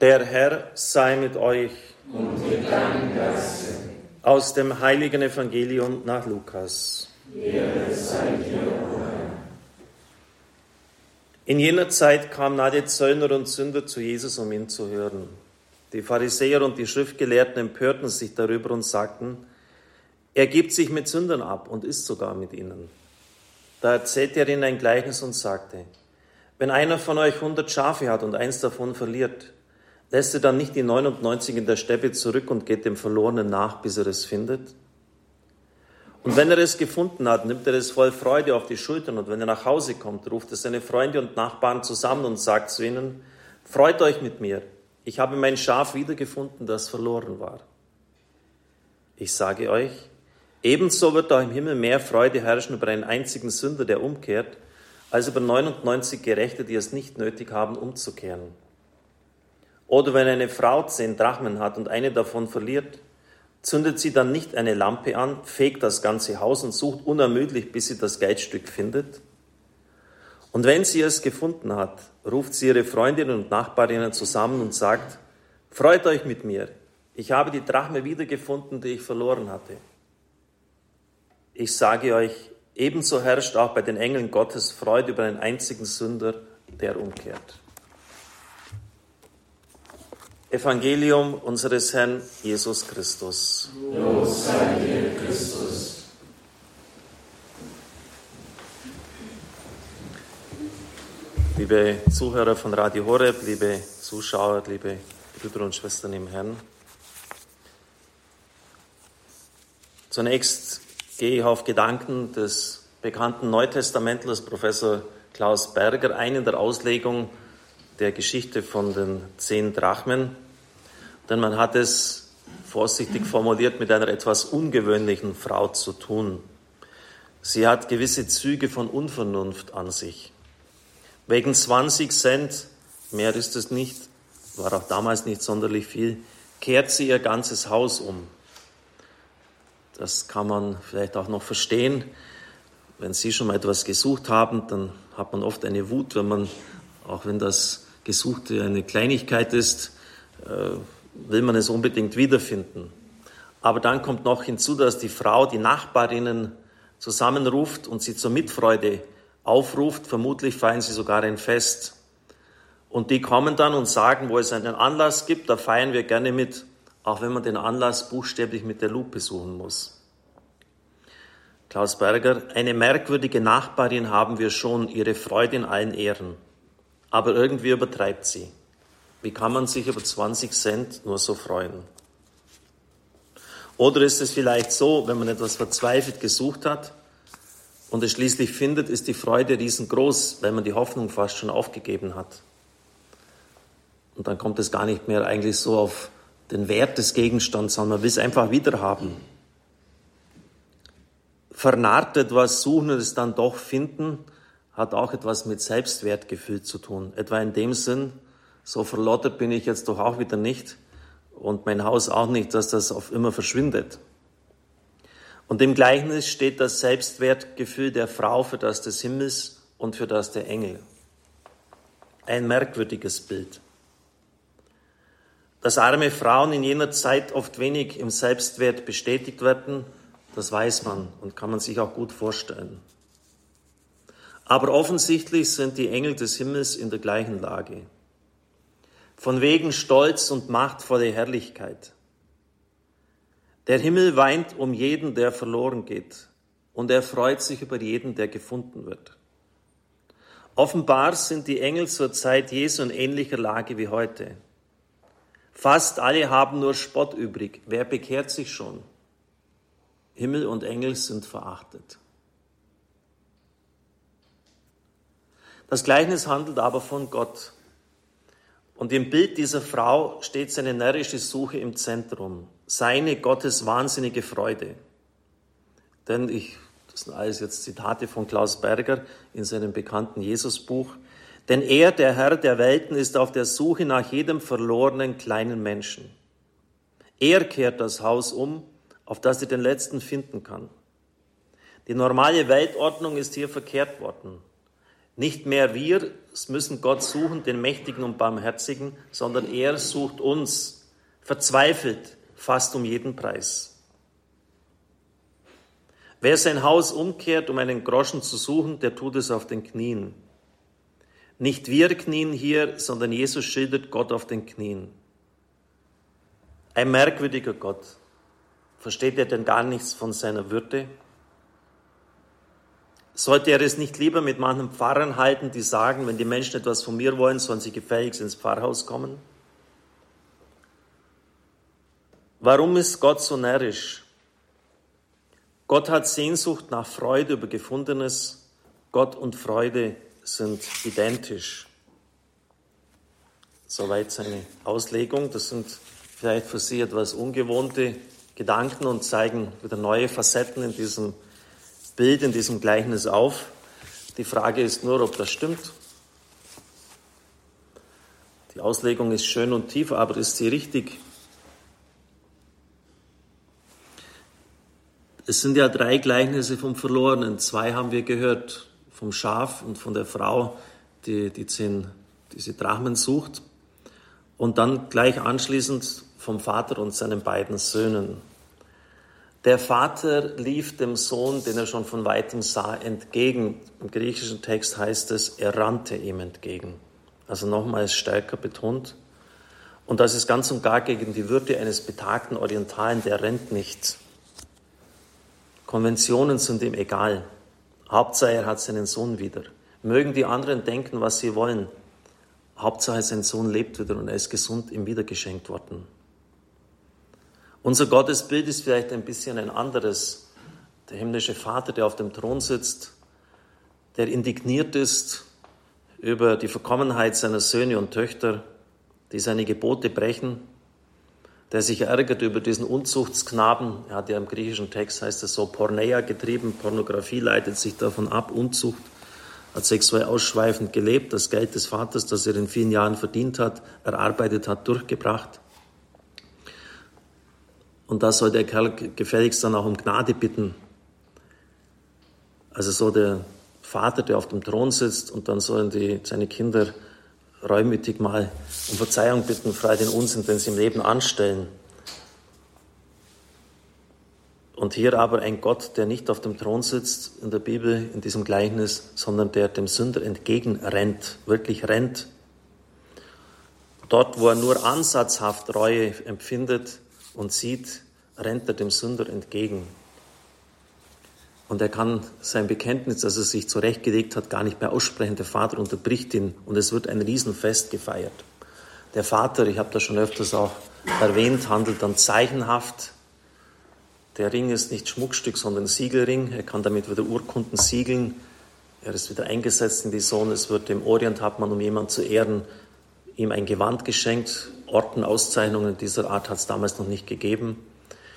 Der Herr sei mit euch. Und mit deinem Geiste. Aus dem heiligen Evangelium nach Lukas. Ehre sei dir, In jener Zeit kamen alle Zöllner und Sünder zu Jesus, um ihn zu hören. Die Pharisäer und die Schriftgelehrten empörten sich darüber und sagten, er gibt sich mit Sündern ab und isst sogar mit ihnen. Da erzählte er ihnen ein Gleichnis und sagte, wenn einer von euch hundert Schafe hat und eins davon verliert, lässt er dann nicht die 99 in der Steppe zurück und geht dem Verlorenen nach, bis er es findet? Und wenn er es gefunden hat, nimmt er es voll Freude auf die Schultern und wenn er nach Hause kommt, ruft er seine Freunde und Nachbarn zusammen und sagt zu ihnen, freut euch mit mir, ich habe mein Schaf wiedergefunden, das verloren war. Ich sage euch, ebenso wird auch im Himmel mehr Freude herrschen über einen einzigen Sünder, der umkehrt, als über 99 Gerechte, die es nicht nötig haben, umzukehren. Oder wenn eine Frau zehn Drachmen hat und eine davon verliert, zündet sie dann nicht eine Lampe an, fegt das ganze Haus und sucht unermüdlich, bis sie das Geldstück findet? Und wenn sie es gefunden hat, ruft sie ihre Freundinnen und Nachbarinnen zusammen und sagt, freut euch mit mir, ich habe die Drachme wiedergefunden, die ich verloren hatte. Ich sage euch, ebenso herrscht auch bei den Engeln Gottes Freude über einen einzigen Sünder, der umkehrt. Evangelium unseres Herrn Jesus Christus. Los sei dir, Christus. Liebe Zuhörer von Radio Horeb, liebe Zuschauer, liebe Brüder und Schwestern im Herrn. Zunächst gehe ich auf Gedanken des bekannten Neutestamentlers Professor Klaus Berger ein in der Auslegung der Geschichte von den zehn Drachmen, denn man hat es vorsichtig formuliert mit einer etwas ungewöhnlichen Frau zu tun. Sie hat gewisse Züge von Unvernunft an sich. Wegen 20 Cent, mehr ist es nicht, war auch damals nicht sonderlich viel, kehrt sie ihr ganzes Haus um. Das kann man vielleicht auch noch verstehen. Wenn Sie schon mal etwas gesucht haben, dann hat man oft eine Wut, wenn man, auch wenn das Gesuchte eine Kleinigkeit ist, äh, will man es unbedingt wiederfinden. Aber dann kommt noch hinzu, dass die Frau die Nachbarinnen zusammenruft und sie zur Mitfreude aufruft. Vermutlich feiern sie sogar ein Fest. Und die kommen dann und sagen, wo es einen Anlass gibt, da feiern wir gerne mit, auch wenn man den Anlass buchstäblich mit der Lupe suchen muss. Klaus Berger, eine merkwürdige Nachbarin haben wir schon, ihre Freude in allen Ehren aber irgendwie übertreibt sie. Wie kann man sich über 20 Cent nur so freuen? Oder ist es vielleicht so, wenn man etwas verzweifelt gesucht hat und es schließlich findet, ist die Freude riesengroß, weil man die Hoffnung fast schon aufgegeben hat. Und dann kommt es gar nicht mehr eigentlich so auf den Wert des Gegenstands, sondern man will es einfach wieder haben. Vernarrt etwas suchen und es dann doch finden, hat auch etwas mit Selbstwertgefühl zu tun. Etwa in dem Sinn, so verlottert bin ich jetzt doch auch wieder nicht und mein Haus auch nicht, dass das auf immer verschwindet. Und im Gleichnis steht das Selbstwertgefühl der Frau für das des Himmels und für das der Engel. Ein merkwürdiges Bild. Dass arme Frauen in jener Zeit oft wenig im Selbstwert bestätigt werden, das weiß man und kann man sich auch gut vorstellen. Aber offensichtlich sind die Engel des Himmels in der gleichen Lage. Von wegen Stolz und machtvolle Herrlichkeit. Der Himmel weint um jeden, der verloren geht, und er freut sich über jeden, der gefunden wird. Offenbar sind die Engel zur Zeit Jesu in ähnlicher Lage wie heute. Fast alle haben nur Spott übrig. Wer bekehrt sich schon? Himmel und Engel sind verachtet. Das Gleichnis handelt aber von Gott. Und im Bild dieser Frau steht seine närrische Suche im Zentrum, seine Gottes wahnsinnige Freude. Denn ich, das sind alles jetzt Zitate von Klaus Berger in seinem bekannten Jesusbuch, denn er, der Herr der Welten, ist auf der Suche nach jedem verlorenen kleinen Menschen. Er kehrt das Haus um, auf das er den letzten finden kann. Die normale Weltordnung ist hier verkehrt worden. Nicht mehr wir müssen Gott suchen, den Mächtigen und Barmherzigen, sondern er sucht uns, verzweifelt, fast um jeden Preis. Wer sein Haus umkehrt, um einen Groschen zu suchen, der tut es auf den Knien. Nicht wir knien hier, sondern Jesus schildert Gott auf den Knien. Ein merkwürdiger Gott. Versteht er denn gar nichts von seiner Würde? Sollte er es nicht lieber mit manchen Pfarrern halten, die sagen, wenn die Menschen etwas von mir wollen, sollen sie gefälligst ins Pfarrhaus kommen? Warum ist Gott so närrisch? Gott hat Sehnsucht nach Freude über Gefundenes. Gott und Freude sind identisch. Soweit seine Auslegung. Das sind vielleicht für Sie etwas ungewohnte Gedanken und zeigen wieder neue Facetten in diesem Bild, in diesem Gleichnis auf. Die Frage ist nur, ob das stimmt. Die Auslegung ist schön und tief, aber ist sie richtig? Es sind ja drei Gleichnisse vom Verlorenen. Zwei haben wir gehört, vom Schaf und von der Frau, die die zehn, diese Drachmen sucht. Und dann gleich anschließend vom Vater und seinen beiden Söhnen. Der Vater lief dem Sohn, den er schon von weitem sah, entgegen. Im griechischen Text heißt es, er rannte ihm entgegen. Also nochmals stärker betont. Und das ist ganz und gar gegen die Würde eines betagten Orientalen, der rennt nicht. Konventionen sind ihm egal. Hauptsache, er hat seinen Sohn wieder. Mögen die anderen denken, was sie wollen. Hauptsache, sein Sohn lebt wieder und er ist gesund ihm wieder geschenkt worden. Unser Gottesbild ist vielleicht ein bisschen ein anderes. Der himmlische Vater, der auf dem Thron sitzt, der indigniert ist über die Verkommenheit seiner Söhne und Töchter, die seine Gebote brechen, der sich ärgert über diesen Unzuchtsknaben. Er hat ja im griechischen Text, heißt es so, Porneia getrieben, Pornografie leitet sich davon ab, Unzucht, hat sexuell ausschweifend gelebt, das Geld des Vaters, das er in vielen Jahren verdient hat, erarbeitet hat, durchgebracht. Und da soll der Kerl gefälligst dann auch um Gnade bitten. Also so der Vater, der auf dem Thron sitzt und dann sollen die, seine Kinder reumütig mal um Verzeihung bitten, frei den Unsinn, den sie im Leben anstellen. Und hier aber ein Gott, der nicht auf dem Thron sitzt in der Bibel, in diesem Gleichnis, sondern der dem Sünder entgegenrennt, wirklich rennt. Dort, wo er nur ansatzhaft Reue empfindet, und sieht, rennt er dem Sünder entgegen. Und er kann sein Bekenntnis, das er sich zurechtgelegt hat, gar nicht mehr aussprechen. Der Vater unterbricht ihn und es wird ein Riesenfest gefeiert. Der Vater, ich habe das schon öfters auch erwähnt, handelt dann zeichenhaft. Der Ring ist nicht Schmuckstück, sondern Siegelring. Er kann damit wieder Urkunden siegeln. Er ist wieder eingesetzt in die Sonne. Es wird im Orient, hat man, um jemanden zu ehren, ihm ein Gewand geschenkt. Ordenauszeichnungen dieser Art hat es damals noch nicht gegeben.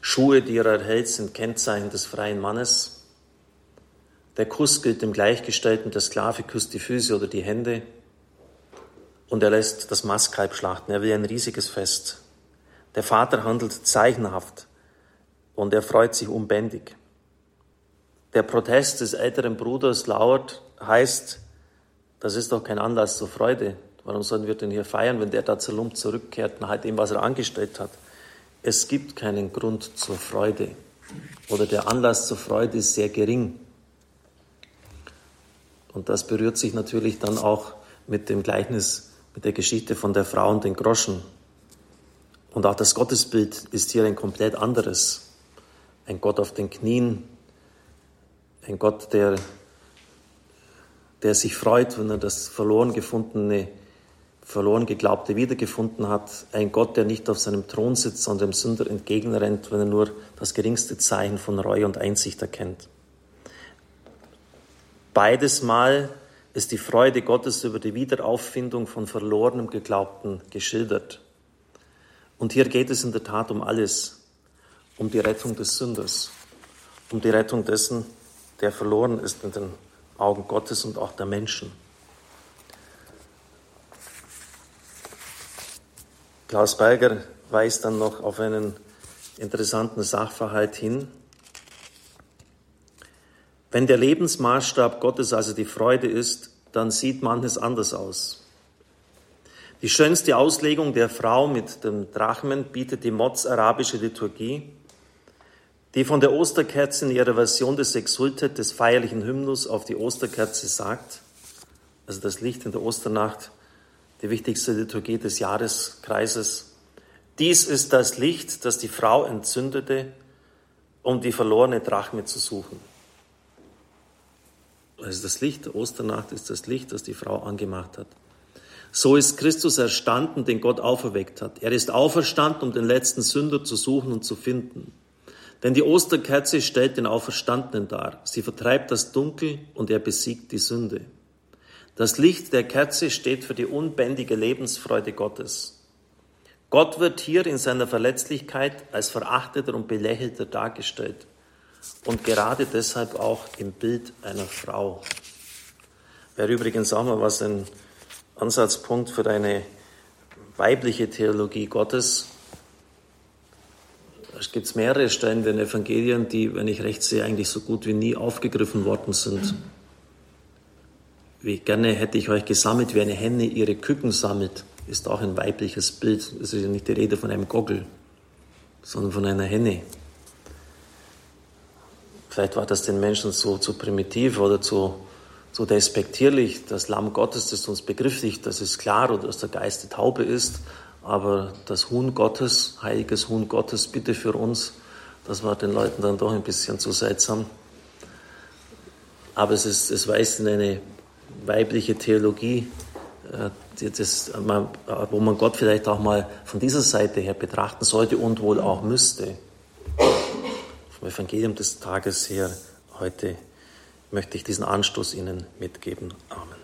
Schuhe, die er erhält, sind Kennzeichen des freien Mannes. Der Kuss gilt dem Gleichgestellten, der Sklave küsst die Füße oder die Hände und er lässt das Mastkalb schlachten. Er will ein riesiges Fest. Der Vater handelt zeichenhaft und er freut sich unbändig. Der Protest des älteren Bruders lauert, heißt, das ist doch kein Anlass zur Freude. Warum sollen wir denn hier feiern, wenn der da zerlumpt zurückkehrt nach dem, was er angestellt hat? Es gibt keinen Grund zur Freude oder der Anlass zur Freude ist sehr gering. Und das berührt sich natürlich dann auch mit dem Gleichnis, mit der Geschichte von der Frau und den Groschen. Und auch das Gottesbild ist hier ein komplett anderes. Ein Gott auf den Knien, ein Gott, der, der sich freut, wenn er das verloren gefundene verloren geglaubte wiedergefunden hat, ein Gott, der nicht auf seinem Thron sitzt, sondern dem Sünder entgegenrennt, wenn er nur das geringste Zeichen von Reue und Einsicht erkennt. Beides Mal ist die Freude Gottes über die Wiederauffindung von verlorenem Geglaubten geschildert. Und hier geht es in der Tat um alles, um die Rettung des Sünders, um die Rettung dessen, der verloren ist in den Augen Gottes und auch der Menschen. Klaus Berger weist dann noch auf einen interessanten Sachverhalt hin. Wenn der Lebensmaßstab Gottes also die Freude ist, dann sieht manches anders aus. Die schönste Auslegung der Frau mit dem Drachmen bietet die Mods-arabische Liturgie, die von der Osterkerze in ihrer Version des Exultet des feierlichen Hymnus auf die Osterkerze sagt, also das Licht in der Osternacht, die wichtigste Liturgie des Jahreskreises. Dies ist das Licht, das die Frau entzündete, um die verlorene Drachme zu suchen. Also das Licht der Osternacht ist das Licht, das die Frau angemacht hat. So ist Christus erstanden, den Gott auferweckt hat. Er ist auferstanden, um den letzten Sünder zu suchen und zu finden. Denn die Osterkerze stellt den Auferstandenen dar. Sie vertreibt das Dunkel und er besiegt die Sünde. Das Licht der Kerze steht für die unbändige Lebensfreude Gottes. Gott wird hier in seiner Verletzlichkeit als verachteter und belächelter dargestellt und gerade deshalb auch im Bild einer Frau. Wäre übrigens auch mal was ein Ansatzpunkt für eine weibliche Theologie Gottes. Es gibt mehrere Stellen in den Evangelien, die, wenn ich recht sehe, eigentlich so gut wie nie aufgegriffen worden sind. Wie gerne hätte ich euch gesammelt, wie eine Henne ihre Küken sammelt, ist auch ein weibliches Bild. Es ist ja nicht die Rede von einem Gogel, sondern von einer Henne. Vielleicht war das den Menschen so zu primitiv oder zu, zu despektierlich. Das Lamm Gottes, das uns begrifflich, das ist klar, oder dass der Geist die Taube ist. Aber das Huhn Gottes, heiliges Huhn Gottes, bitte für uns, das war den Leuten dann doch ein bisschen zu seltsam. Aber es, ist, es weist in eine weibliche Theologie, äh, das, wo man Gott vielleicht auch mal von dieser Seite her betrachten sollte und wohl auch müsste. Vom Evangelium des Tages her heute möchte ich diesen Anstoß Ihnen mitgeben. Amen.